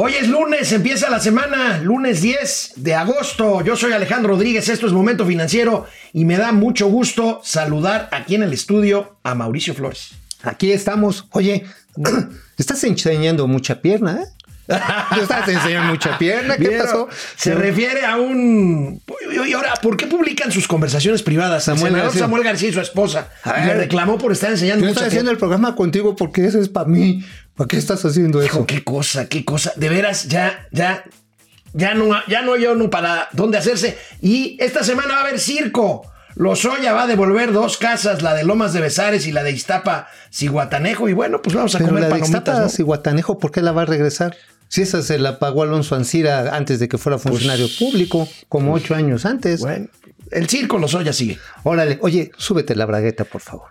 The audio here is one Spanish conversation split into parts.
Hoy es lunes, empieza la semana, lunes 10 de agosto. Yo soy Alejandro Rodríguez, esto es Momento Financiero y me da mucho gusto saludar aquí en el estudio a Mauricio Flores. Aquí estamos. Oye, estás enseñando mucha pierna, ¿eh? Estás enseñando mucha pierna. ¿Qué pasó? Se refiere a un. Y ahora, ¿por qué publican sus conversaciones privadas? Samuel, García. Samuel García y su esposa me reclamó por estar enseñando Yo estoy haciendo el programa contigo porque eso es para mí. ¿Para qué estás haciendo eso? qué cosa, qué cosa. De veras, ya, ya, ya no, ya no hay uno para dónde hacerse. Y esta semana va a haber circo. Lozoya va a devolver dos casas, la de Lomas de Besares y la de Iztapa, Ciguatanejo. Y bueno, pues vamos a Pero comer la de palomitas. Iztapa, ¿no? Ciguatanejo, ¿por qué la va a regresar? Si esa se la pagó Alonso Ancira antes de que fuera funcionario público, como ocho años antes. Pues, Bueno, el circo Lozoya sigue. Órale, oye, súbete la bragueta, por favor.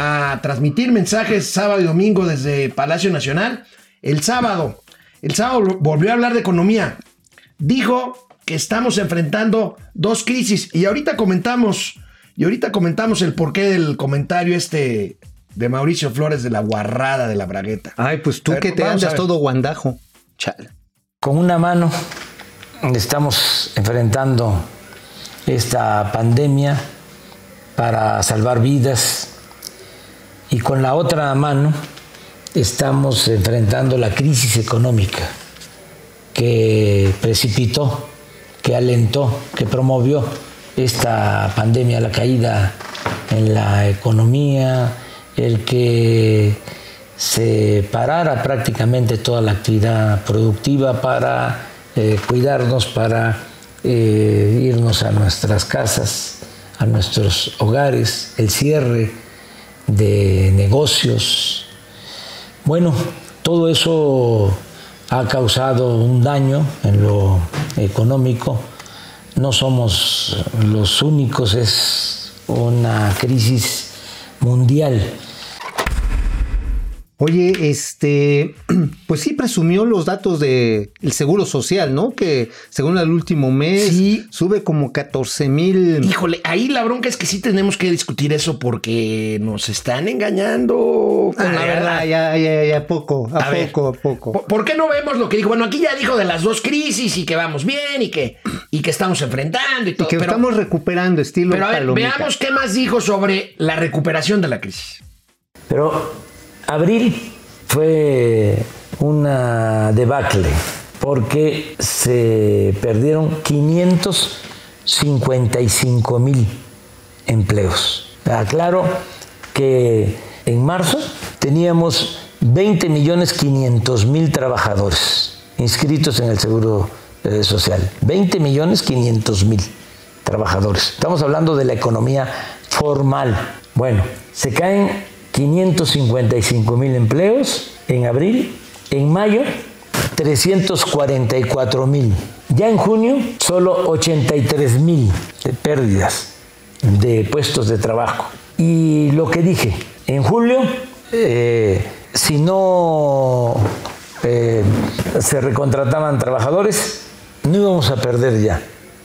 a transmitir mensajes sábado y domingo desde Palacio Nacional. El sábado, el sábado volvió a hablar de economía. Dijo que estamos enfrentando dos crisis y ahorita comentamos, y ahorita comentamos el porqué del comentario este de Mauricio Flores de la guarrada de la bragueta. Ay, pues tú ver, que te andas todo guandajo. Chale. Con una mano estamos enfrentando esta pandemia para salvar vidas y con la otra mano estamos enfrentando la crisis económica que precipitó, que alentó, que promovió esta pandemia, la caída en la economía, el que se parara prácticamente toda la actividad productiva para eh, cuidarnos, para eh, irnos a nuestras casas, a nuestros hogares, el cierre de negocios. Bueno, todo eso ha causado un daño en lo económico. No somos los únicos, es una crisis mundial. Oye, este, pues sí presumió los datos del Seguro Social, ¿no? Que según el último mes Sí. sube como 14 mil. Híjole, ahí la bronca es que sí tenemos que discutir eso porque nos están engañando con la verdad. Ah, Ya, ya, ya, poco, a, A ver, poco, a poco. ¿Por, qué no vemos lo que dijo? Bueno, aquí ya dijo de las dos crisis y que vamos bien y que, y que estamos enfrentando y Y todo. que pero, estamos recuperando estilo pero a ver, palomita. veamos qué más dijo sobre la recuperación de la crisis. Pero abril fue una debacle porque se perdieron 555 mil empleos. Aclaro que en marzo teníamos 20 millones 500 mil trabajadores inscritos en el Seguro eh, Social. 20 millones 500 mil trabajadores. Estamos hablando de la economía formal. Bueno, se caen 555 mil empleos en abril, en mayo 344 mil. Ya en junio solo 83 mil de pérdidas de puestos de trabajo. Y lo que dije, en julio, eh, si no eh, se recontrataban trabajadores, no íbamos a perder ya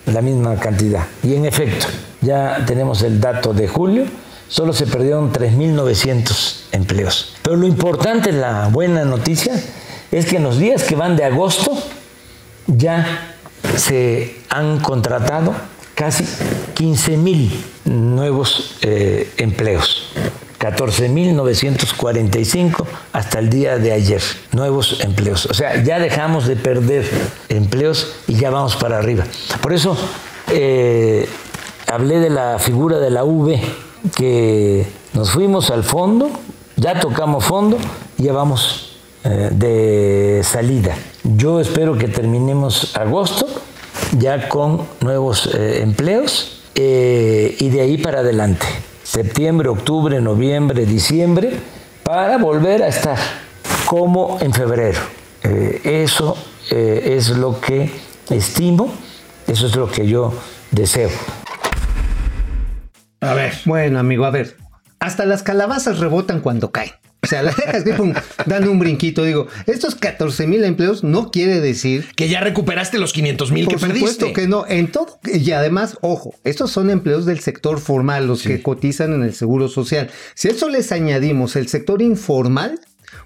la misma cantidad. Y en efecto, ya tenemos el dato de julio, solo se perdieron 3.900 empleos. Pero lo importante, la buena noticia, es que en los días que van de agosto ya se han contratado casi 15.000 nuevos eh, empleos. 14.945 hasta el día de ayer, nuevos empleos. O sea, ya dejamos de perder empleos y ya vamos para arriba. Por eso eh, hablé de la figura de la V, que nos fuimos al fondo, ya tocamos fondo ya vamos eh, de salida. Yo espero que terminemos agosto ya con nuevos eh, empleos eh, y de ahí para adelante. Septiembre, octubre, noviembre, diciembre, para volver a estar como en febrero. Eso es lo que estimo, eso es lo que yo deseo. A ver. Bueno, amigo, a ver. Hasta las calabazas rebotan cuando caen. O sea, las dejas que pum, dan un brinquito. Digo, estos 14 mil empleos no quiere decir Que ya recuperaste los 500 mil que Por supuesto perdiste. que no, en todo. Y además, ojo, estos son empleos del sector formal, los que cotizan en el Seguro Social. Si a eso les añadimos el sector informal,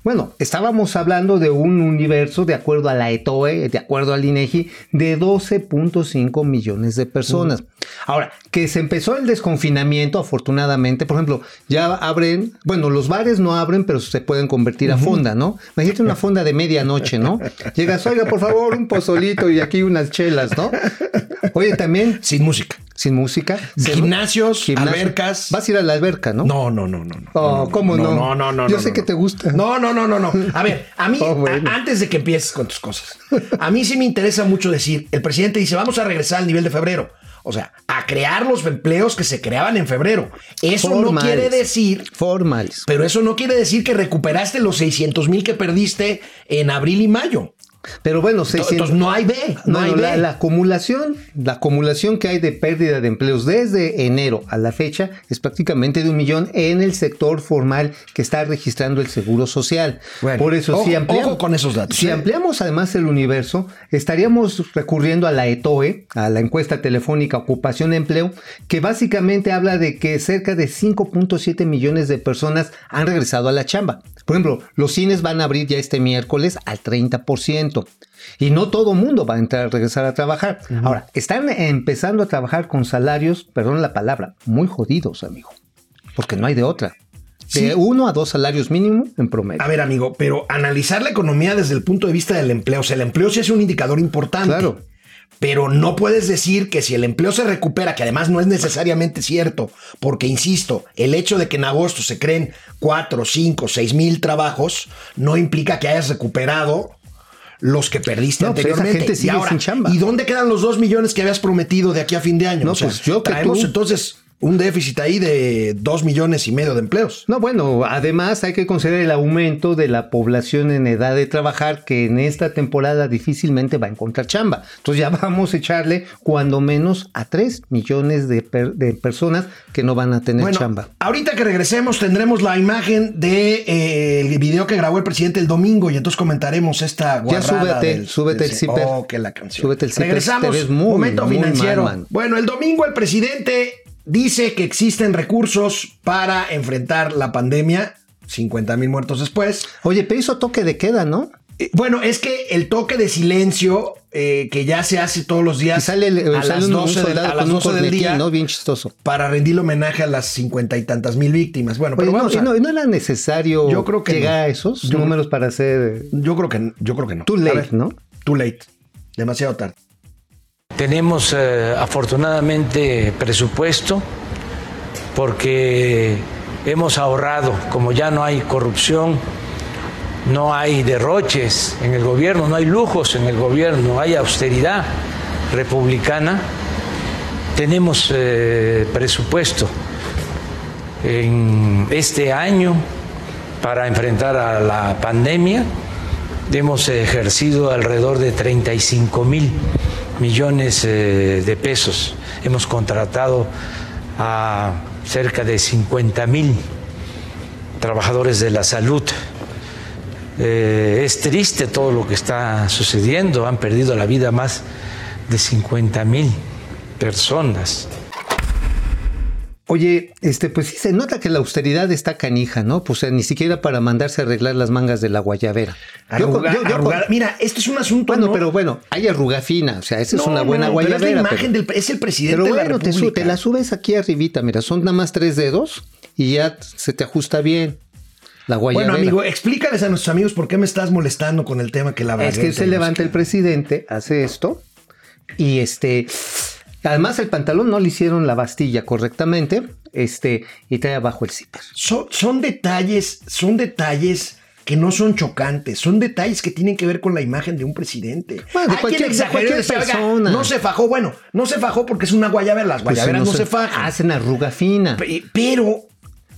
bueno, estábamos hablando de un universo, de acuerdo a la ETOE, de acuerdo al INEGI, de 12.5 millones de personas. Ahora, que se empezó el desconfinamiento, afortunadamente, por ejemplo, ya abren, bueno, los bares no abren, pero se pueden convertir a fonda, ¿no? Imagínate una fonda de medianoche, ¿no? Llegas, oiga, por favor, un pozolito y aquí unas chelas, ¿no? Oye, también Sin música. sin música. Gimnasios, gimnasio. albercas. Vas a ir a la alberca, ¿no? No, no, no, no. no. Oh, ¿cómo no? No, no, no. Yo no, sé no, que no. te gusta. No, no, no, no, no. A ver, a mí, Oh, bueno. a- antes de que empieces con tus cosas, a mí sí me interesa mucho decir, el presidente dice, vamos a regresar al nivel de febrero. O sea, a crear los empleos que se creaban en febrero. Eso no quiere decir Formales. pero eso no quiere decir que recuperaste los 600 mil que perdiste en abril y mayo. Pero bueno, Entonces 600. no hay B, no, hay B. la, la acumulación, la acumulación que hay de pérdida de empleos desde enero a la fecha es prácticamente de un millón en el sector formal que está registrando el seguro social. Bueno, Por eso, si ampliamos, con esos datos, si ¿eh? ampliamos además el universo, estaríamos recurriendo a la ETOE, a la encuesta telefónica Ocupación Empleo, que básicamente habla de que cerca de 5.7 millones de personas han regresado a la chamba. Por ejemplo, los cines van a abrir ya este miércoles al 30%. Y no todo mundo va a entrar a regresar a trabajar. Ahora, están empezando a trabajar con salarios, perdón la palabra, muy jodidos, amigo. Porque no hay de otra. De Sí. uno a dos salarios mínimo en promedio. A ver, amigo, pero analizar la economía desde el punto de vista del empleo, o sea, el empleo sí es un indicador importante. Claro. Pero no puedes decir que si el empleo se recupera, que además no es necesariamente cierto, porque insisto, el hecho de que en agosto se creen 4, 5, 6 mil trabajos no implica que hayas recuperado los que perdiste No, pues esa anteriormente. gente sigue y ahora, sin chamba. ¿y dónde quedan los 2 millones que habías prometido de aquí a fin de año? No, pues yo que tú- entonces un déficit ahí de 2 millones y medio de empleos. No, bueno, además hay que considerar el aumento de la población en edad de trabajar que en esta temporada difícilmente va a encontrar chamba. Entonces ya vamos a echarle cuando menos a 3 millones de, per- de personas que no van a tener Bueno, chamba. ahorita que regresemos tendremos la imagen de eh, el video que grabó el presidente el domingo y entonces comentaremos esta Ya súbete, del- súbete del- el zipper. Oh, que la canción. Súbete el Regresamos. te ves muy, Momento muy financiero. mal, bueno, el domingo el presidente dice que existen recursos para enfrentar la pandemia. 50 mil muertos después. Oye, pero hizo toque de queda, ¿no? Eh, Bueno, es que el toque de silencio eh, que ya se hace todos los días Y sale, el- a sale las un, un 12, del- soldado a las con un 12 del día ¿no? Bien chistoso. para rendirle homenaje a las cincuenta y tantas mil víctimas. Bueno, Oye, pero no, vamos y a- no, no era necesario Yo creo que llegar no. a esos Yo- números para hacer... Yo creo que yo creo que no. Too late, ver, ¿no? Too late. Demasiado tarde. Tenemos eh, afortunadamente presupuesto porque hemos ahorrado, como ya no hay corrupción, no hay derroches en el gobierno, no hay lujos en el gobierno, hay austeridad republicana, tenemos eh, presupuesto en este año para enfrentar a la pandemia. Hemos ejercido alrededor de 35 mil millones eh, de pesos. Hemos contratado a cerca de 50 mil trabajadores de la salud. Eh, es triste todo lo que está sucediendo. Han perdido la vida más de 50 mil personas. Oye, este, pues sí se nota que la austeridad está canija, ¿no? Pues ni siquiera para mandarse a arreglar las mangas de la guayabera. Yo Arruga- yo- yo. Mira, esto es un asunto. bueno, ¿no? pero bueno, hay arruga fina, o sea, esa es una buena no, pero guayabera. es la pero- imagen del es el presidente Pero de la te, te la subes aquí arribita, mira, son nada más tres dedos y ya se te ajusta bien la guayabera. Bueno, amigo, explícales a nuestros amigos por qué me estás molestando con el tema que la es que se levanta el presidente, hace esto y este... Además, el pantalón no le hicieron la bastilla correctamente, este, y trae abajo el zipper. Son, son detalles, son detalles que no son chocantes, son detalles que tienen que ver con la imagen de un presidente. Bueno, de Hay cualquier- quien de exageró y cualquier decía, "Oiga, persona". no se fajó, bueno, no se fajó porque es una guayabera, las Pues, guayaberas no, se- se fajan. Hacen arruga fina. Pe- Pero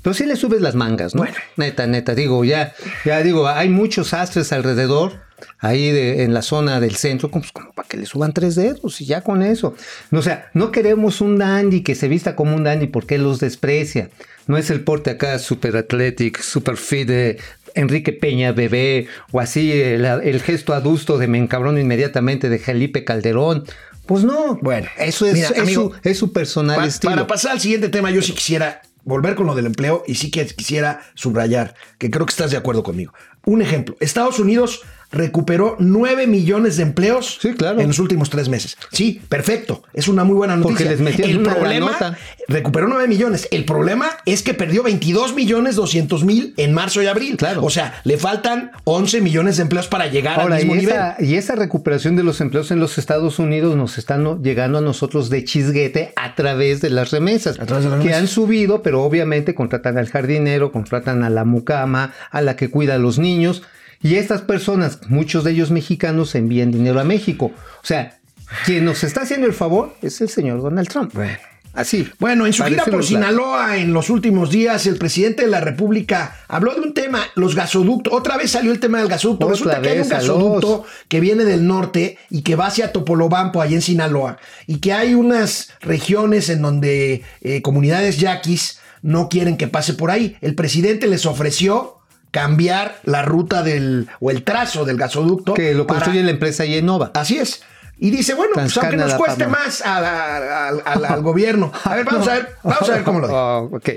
Pero sí le subes las mangas, ¿no? Bueno. Neta, neta, digo, ya, ya digo, hay muchos astres alrededor. Ahí de, en la zona del centro, pues como para que le suban tres dedos y ya con eso. O sea, no queremos un dandy que se vista como un dandy porque él los desprecia. No es el porte acá super athletic, super fit de Enrique Peña Bebé o así el, el gesto adusto de me encabrono inmediatamente de Felipe Calderón. Pues no, Bueno, eso es, mira, es amigo, su, es su personal Pa- estilo. Para pasar al siguiente tema, yo sí quisiera volver con lo del empleo y sí que quisiera subrayar, que creo que estás de acuerdo conmigo. Un ejemplo, Estados Unidos recuperó 9 millones de empleos Sí, claro. en los últimos tres meses. Sí, perfecto. Es una muy buena noticia. Porque les metieron El problema, recuperó 9 millones. El problema es que perdió 22 millones 200 mil en marzo y abril. Claro. O sea, le faltan 11 millones de empleos para llegar Ahora, al y mismo nivel. esa, y esa recuperación de los empleos en los Estados Unidos nos están llegando a nosotros de chisguete a través de las remesas, A través de las que remesas. han subido, pero obviamente contratan al jardinero, contratan a la mucama, a la que cuida a los niños, y estas personas, muchos de ellos mexicanos, envían dinero a México. O sea, quien nos está haciendo el favor es el señor Donald Trump. Bueno. Así. Bueno, en su gira por claro. Sinaloa en los últimos días, el presidente de la República habló de un tema, los gasoductos. Otra vez salió el tema del gasoducto. Otra Resulta que hay un gasoducto los- que viene del norte y que va hacia Topolobampo, allá en Sinaloa. Y que hay unas regiones en donde eh, comunidades yaquis no quieren que pase por ahí. El presidente les ofreció cambiar la ruta del o el trazo del gasoducto. Que lo para- construye la empresa Yenova. Así es. Y dice, bueno, pues aunque nos cueste más a al- gobierno. A ver, vamos a ver, vamos a ver cómo lo dice. Oh, ok.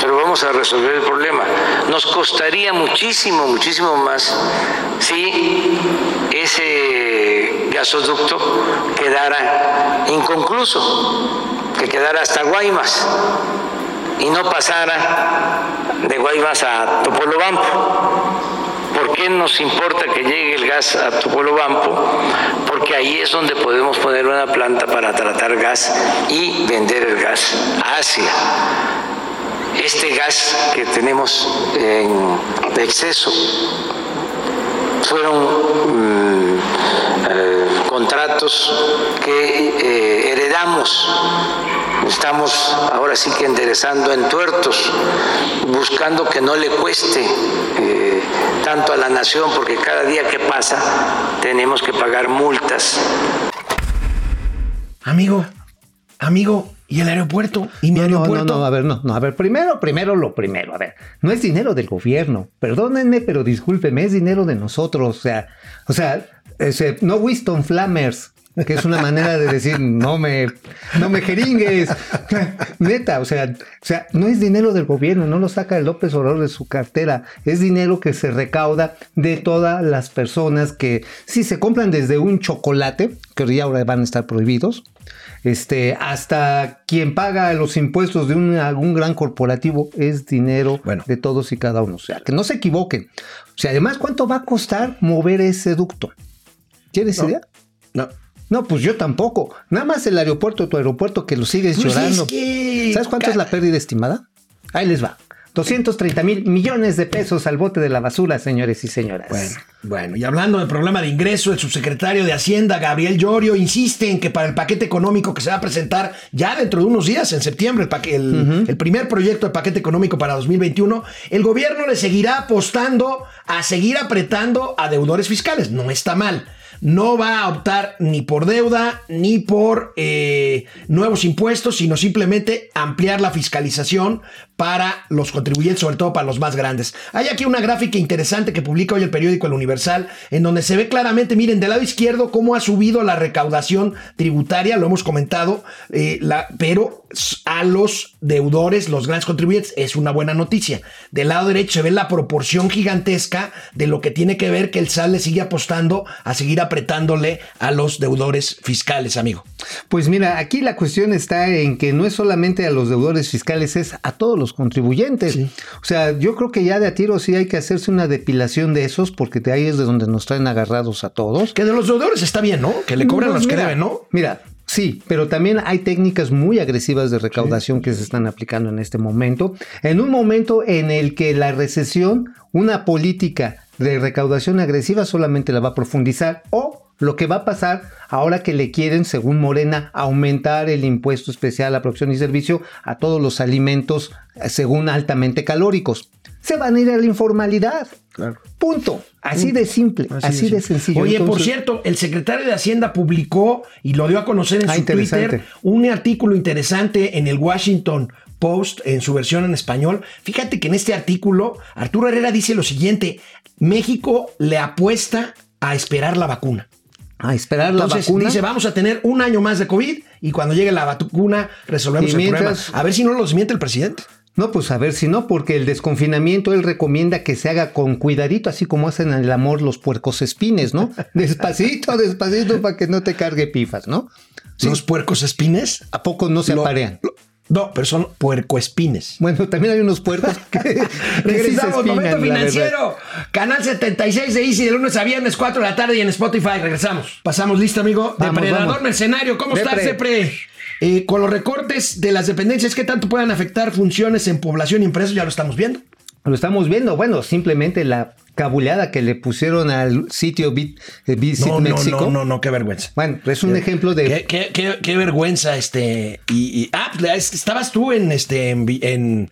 pero vamos a resolver el problema. Nos costaría muchísimo, muchísimo más si ese gasoducto quedara inconcluso, que quedara hasta Guaymas y no pasara de Guaymas a Topolobampo. ¿Por qué nos importa que llegue el gas a Topolobampo? Porque ahí es donde podemos poner una planta para tratar gas y vender el gas a Asia este gas que tenemos en exceso fueron mm, eh, contratos que eh, heredamos. Estamos ahora sí que enderezando en tuertos, buscando que no le cueste eh, tanto a la nación, porque cada día que pasa tenemos que pagar multas. Amigo, amigo, ¿y el aeropuerto? ¿Y mi No, aeropuerto? no, no, a ver, no, no, a ver, primero, primero lo primero, a ver, no es dinero del gobierno, perdónenme, pero discúlpenme, es dinero de nosotros, o sea, o sea, ese, no Winston Flammers, que es una manera de decir, no me, no me jeringues, neta, o sea, o sea, no es dinero del gobierno, no lo saca López Obrador de su cartera, es dinero que se recauda de todas las personas que, si se compran desde un chocolate, que ya ahora van a estar prohibidos, este, hasta quien paga los impuestos de un, algún gran corporativo es dinero Bueno. de todos y cada uno. O sea, que no se equivoquen. O sea, además, ¿cuánto va a costar mover ese ducto? ¿Tienes idea? No. No, pues yo tampoco. Nada más el aeropuerto, tu aeropuerto, que lo sigues Pues llorando. es que- ¿Sabes cuánto es la pérdida estimada? Ahí les va. 230 mil millones de pesos al bote de la basura, señores y señoras. Bueno, bueno, y hablando del problema de ingreso, el subsecretario de Hacienda, Gabriel Llorio, insiste en que para el paquete económico que se va a presentar ya dentro de unos días, en septiembre, el- el primer proyecto de paquete económico para 2021, el gobierno le seguirá apostando a seguir apretando a deudores fiscales. No está mal. No va a optar ni por deuda ni por eh, nuevos impuestos, sino simplemente ampliar la fiscalización para los contribuyentes, sobre todo para los más grandes. Hay aquí una gráfica interesante que publica hoy el periódico El Universal, en donde se ve claramente, miren, del lado izquierdo cómo ha subido la recaudación tributaria, lo hemos comentado, eh, pero a los deudores, los grandes contribuyentes, es una buena noticia. Del lado derecho se ve la proporción gigantesca de lo que tiene que ver que el SAL le sigue apostando a seguir apretándole a los deudores fiscales, amigo. Pues mira, aquí la cuestión está en que no es solamente a los deudores fiscales, es a todos los contribuyentes. O sea, yo creo que ya de a tiro sí hay que hacerse una depilación de esos, porque de ahí es de donde nos traen agarrados a todos. Que de los deudores está bien, ¿no? Que le cobran a Pues los que deben, ¿no? Mira, sí, pero también hay técnicas muy agresivas de recaudación que se están aplicando en este momento. En un momento en el que la recesión, una política de recaudación agresiva solamente la va a profundizar o lo que va a pasar ahora que le quieren, según Morena, aumentar el impuesto especial a producción y servicio a todos los alimentos, eh, según altamente calóricos. se van a ir a la informalidad. Claro. Punto. Así de simple, así, de, sencillo. Oye, por cierto, el secretario de Hacienda publicó y lo dio a conocer en Ah, su. Twitter un artículo interesante en el Washington Post en su versión en español. Fíjate que en este artículo Arturo Herrera dice lo siguiente: México le apuesta a esperar la vacuna. a esperar la vacuna. dice, vamos a tener un año más de COVID y cuando llegue la vacuna resolvemos Y el mientras- problema. A ver si no lo desmiente el presidente. No, pues a ver si no, porque el desconfinamiento él recomienda que se haga con cuidadito, así como hacen el amor los puercos espines, ¿no? Despacito, despacito, para que no te cargue pifas, ¿no? Sí. Los puercos espines. ¿A poco no se lo- aparean? lo- no, pero son puercoespines. Bueno, también hay unos puercos que, Regresamos, espinan, momento financiero. Canal 76 de Easy de lunes a viernes, 4 de la tarde y en Spotify. Regresamos. Pasamos listo, amigo. Vamos, Depredador vamos. mercenario. ¿Cómo estás, Depre. Eh, con los recortes de las dependencias, ¿qué tanto pueden afectar funciones en población y empresas? Ya lo estamos viendo. Lo estamos viendo, bueno, simplemente la cabuleada que le pusieron al sitio Bit, eh, Visit No, no, México. no, no, no, qué vergüenza. Bueno, es un ejemplo de... Qué, qué- qué- qué vergüenza, este. Y, y- ah, pues, estabas tú en este en, en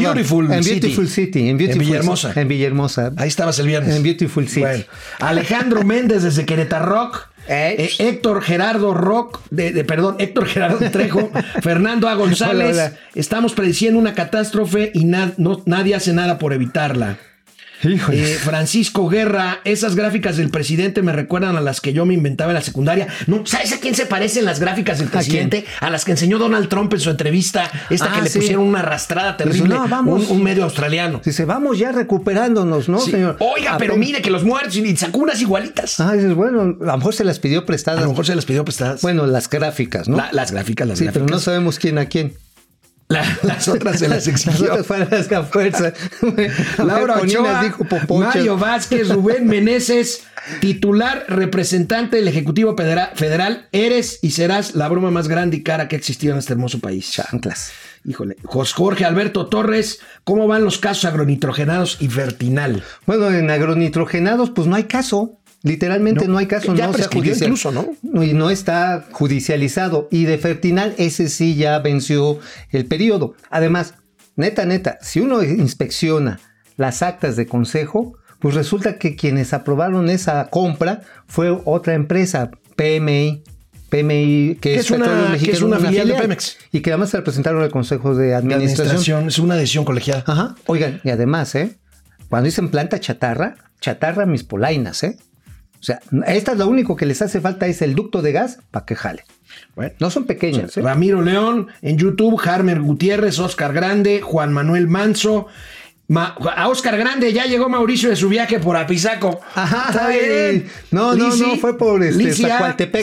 Beautiful en City. Beautiful City, en Beautiful Villahermosa. En Villahermosa. Ahí estabas el viernes. En Beautiful City. Bueno, Alejandro Méndez desde Querétaro Rock. Eh. Eh, Héctor Gerardo Rock, de, de- perdón, Héctor Gerardo Trejo, Fernando A. González. Hola, hola. Estamos prediciendo una catástrofe y na- no- nadie hace nada por evitarla. Híjole. Eh, Francisco Guerra, esas gráficas del presidente me recuerdan a las que yo me inventaba en la secundaria. No, ¿Sabes a quién se parecen las gráficas del presidente? A, las que enseñó Donald Trump en su entrevista, esta Ah, que le sí. pusieron una arrastrada terrible, no, vamos. Un, un medio australiano. Dice, vamos ya recuperándonos, ¿no, Sí. señor? Oiga, pero mire que los muertos y sacó unas igualitas. Ah, dices, bueno, a lo mejor se las pidió a prestadas. lo mejor se las pidió prestadas. Bueno, las gráficas, ¿no? La- las gráficas, las sí, pero no gráficas. sabemos quién a quién. La- las otras se las Las exigió. otras fueron las que a fuerza. Laura Ochoa, dijo. Mario Vázquez, Rubén Meneses, titular representante del Ejecutivo Federa- Federal, eres y serás la broma más grande y cara que ha existido en este hermoso país. Chanclas. Híjole. Jorge Alberto Torres, ¿cómo van los casos agronitrogenados y Fertinal? Bueno, en agronitrogenados, pues no hay caso. Literalmente No, no, hay caso, ya no se ha judicial- incluso, ¿no? Y no está judicializado. Y de Fertinal, ese sí ya venció el periodo. Además, neta, neta, si uno inspecciona las actas de consejo, pues resulta que quienes aprobaron esa compra fue otra empresa, PMI. PMI, que es, es una- que es una filial de Pemex. Y que además se la presentaron al Consejo de Administración. administración es una decisión colegiada. Ajá. Oigan, y además, ¿eh? Cuando dicen planta chatarra, chatarra mis polainas, ¿eh? O sea, esta es lo único que les hace falta es el ducto de gas para que jale. Bueno. No son pequeñas, ¿eh? Ramiro León en YouTube, Harmer Gutiérrez, Oscar Grande, Juan Manuel Manso. Ma- a Oscar Grande ya llegó Mauricio de su viaje por Apizaco. Ajá, Está bien. no, no, no, fue por, este.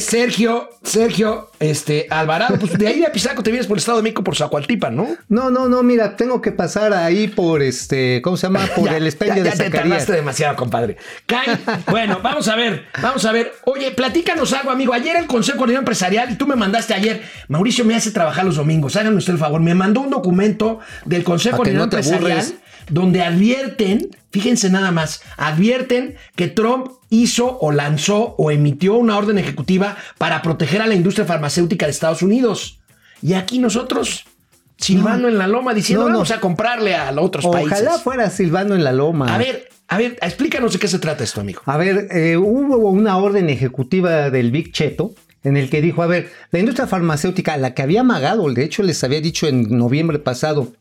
Sergio, Sergio, este, Alvarado. Pues de ahí de Apizaco te vienes por el Estado de México por Zacualtipan, ¿no? No, no, no, mira, tengo que pasar ahí por este, ¿cómo se llama? Por Ya, el ya, de ya te tardaste demasiado, compadre. Bueno, vamos a ver, vamos a ver. Oye, platícanos algo, amigo. Ayer el Consejo Coordinador Empresarial, y tú me mandaste ayer, Mauricio me hace trabajar los domingos, háganme usted el favor, me mandó un documento del Consejo Coordinador no Empresarial aburres. Donde advierten, fíjense nada más, advierten que Trump hizo o lanzó o emitió una orden ejecutiva para proteger a la industria farmacéutica de Estados Unidos. Y aquí nosotros, silbando en la loma, diciendo, No, no. vamos a comprarle a los otros países. Ojalá fuera silbando en la loma. A ver, a ver, explícanos de qué se trata esto, amigo. A ver, eh, hubo una orden ejecutiva del Big Cheto en el que dijo, a ver, la industria farmacéutica, la que había amagado, de hecho les había dicho en noviembre pasado,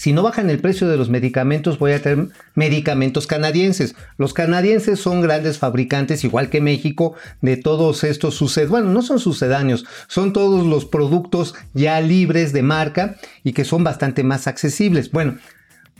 si no bajan el precio de los medicamentos, voy a tener medicamentos canadienses. Los canadienses son grandes fabricantes, igual que México, de todos estos sucedáneos. Bueno, no son sucedáneos, son todos los productos ya libres de marca y que son bastante más accesibles. Bueno,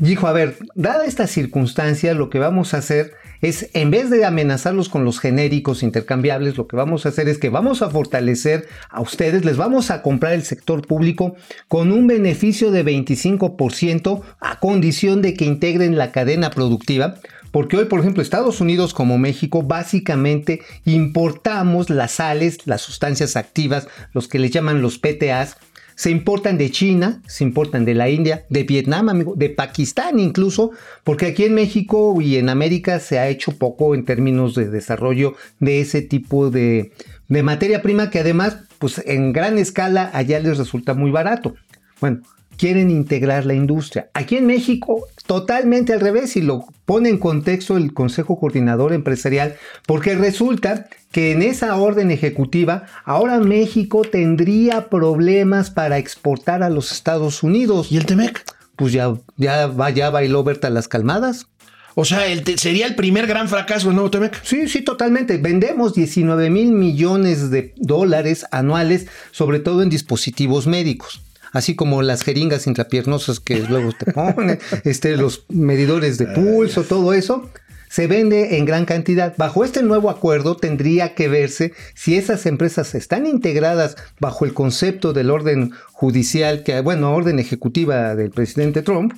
Dijo, a ver, dada esta circunstancia, lo que vamos a hacer es, en vez de amenazarlos con los genéricos intercambiables, lo que vamos a hacer es que vamos a fortalecer a ustedes, les vamos a comprar el sector público con un beneficio de 25% a condición de que integren la cadena productiva. Porque hoy, por ejemplo, Estados Unidos como México, básicamente importamos las sales, las sustancias activas, los que les llaman los PTAs, se importan de China, se importan de la India, de Vietnam, amigo, de Pakistán incluso, porque aquí en México y en América se ha hecho poco en términos de desarrollo de ese tipo de, materia prima que además, pues en gran escala allá les resulta muy barato. Bueno, quieren integrar la industria. Aquí en México, totalmente al revés, y lo pone en contexto el Consejo Coordinador Empresarial, porque resulta que en esa orden ejecutiva, ahora México tendría problemas para exportar a los Estados Unidos. ¿Y el Temec? Pues ya, ya, va, ya bailó Berta las calmadas. O sea, el sería el primer gran fracaso del nuevo Temec. Sí, sí, totalmente. Vendemos 19 mil millones de dólares anuales, sobre todo en dispositivos médicos. Así como las jeringas intrapiernosas que luego te ponen, este, los medidores de pulso, todo eso, se vende en gran cantidad. Bajo este nuevo acuerdo tendría que verse si esas empresas están integradas bajo el concepto del orden judicial, que, bueno, orden ejecutiva del presidente Trump,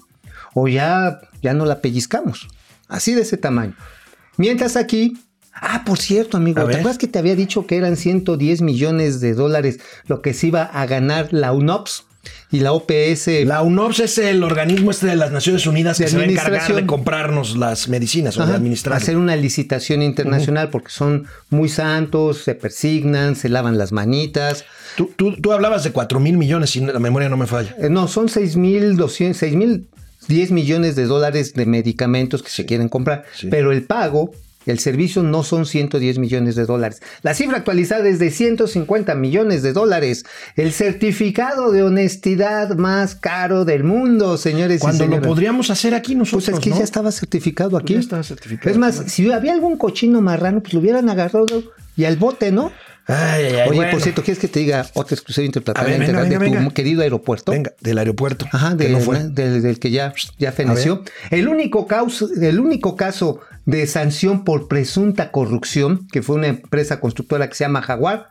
o ya, ya no la pellizcamos. Así de ese tamaño. Mientras aquí, ah, por cierto, amigo, A ¿te ver. acuerdas que te había dicho que eran 110 millones de dólares lo que se iba a ganar la UNOPS y la OPS? La UNOPS es el organismo este de las Naciones Unidas que se va a encargar de comprarnos las medicinas o de administrar. hacer una licitación internacional porque son muy santos, se persignan, se lavan las manitas. Tú, tú- tú hablabas de 4 mil millones, si la memoria no me falla. Eh, no, son 6.200, 6.000, 10 millones de dólares de medicamentos que se quieren comprar, sí. pero el pago, el servicio no son 110 millones de dólares. La cifra actualizada es de 150 millones de dólares. El certificado de honestidad más caro del mundo, señores Cuando y lo señoras. podríamos hacer aquí nosotros, Pues es que ¿no? ya estaba certificado aquí. Ya estaba certificado. Es más, si había algún cochino marrano, pues lo hubieran agarrado y al bote, ¿no? Ay, ay, Oye, bueno. por cierto, ¿quieres que te diga otra exclusiva interplanetaria ver, venga, de tu venga. querido aeropuerto? Venga, del aeropuerto. Ajá, que de- no fue. del, del que ya, ya feneció. El único, caso, el único caso de sanción por presunta corrupción, que fue una empresa constructora que se llama Jaguar,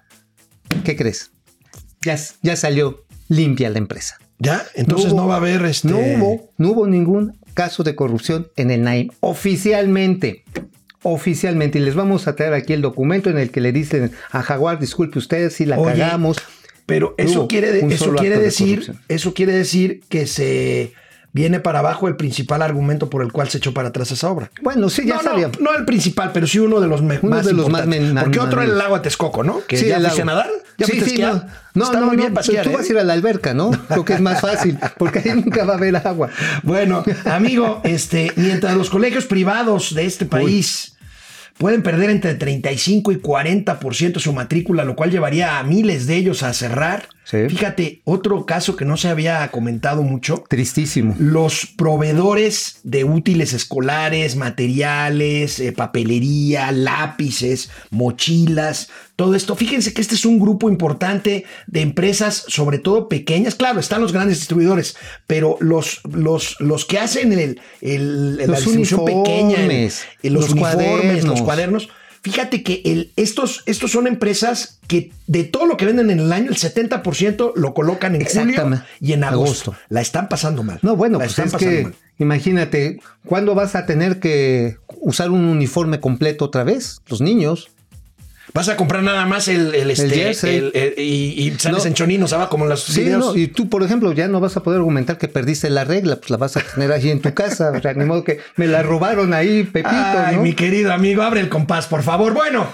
¿qué crees? Ya, ya salió limpia la empresa. ¿Ya? Entonces no, hubo- va a haber este. No hubo, no hubo ningún caso de corrupción en el NAIM. Oficialmente. Oficialmente. Y les vamos a traer aquí el documento en el que le dicen a Jaguar, disculpe usted si la Oye, cagamos. Pero eso quiere, eso quiere de decir, eso quiere decir que se viene para abajo el principal argumento por el cual se echó para atrás esa obra. Bueno, sí, ya no, sabíamos. no, no el principal, pero sí uno de los Uno más de los más Porque otro era el lago de Texcoco, ¿no? Que Sí, ya fuiste a nadar, ya Sí, sí, no, no, Está no, muy bien no, tú- tú ¿eh? vas a ir a la alberca, ¿no? Creo que es más fácil, porque ahí nunca va a haber agua. Bueno, amigo, este, mientras los colegios privados de este país pueden perder entre 35 y 40% su matrícula, lo cual llevaría a miles de ellos a cerrar. Sí. Fíjate, otro caso que no se había comentado mucho. Tristísimo. Los proveedores de útiles escolares, materiales, eh, papelería, lápices, mochilas, todo esto. Fíjense que este es un grupo importante de empresas, sobre todo pequeñas. Claro, están los grandes distribuidores, pero los, los, los que hacen el, el- la Los distribución pequeña, el- los, los uniformes, cuadernos. los cuadernos. Fíjate que el, estos, estos son empresas que de todo lo que venden en el año, el 70% lo colocan en julio y en agosto. Agosto. La están pasando mal. No, bueno, La pues están es pasando que, mal. imagínate, ¿cuándo vas a tener que usar un uniforme completo otra vez? Los niños. Vas a comprar nada más el, el, este, jersey. el- el- y, y sales No. en choninos, ¿sabes? Como en los Sí, no, y tú, por ejemplo, ya no vas a poder argumentar que perdiste la regla, pues la vas a tener ahí en tu casa. O sea, ni modo que me la robaron ahí, Pepito, Ay, ¿no? mi querido amigo, abre el compás, por favor. Bueno,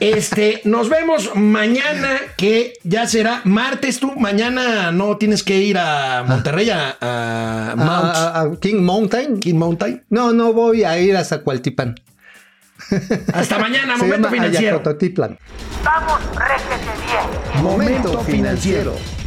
este, nos vemos mañana, que ya será martes. Tú mañana no tienes que ir a Monterrey, a, a Mount A- a- a King Mountain. King Mountain. No, no voy a ir a Zacualtipan. Hasta mañana, momento financiero. Vamos, réjete bien. Momento financiero.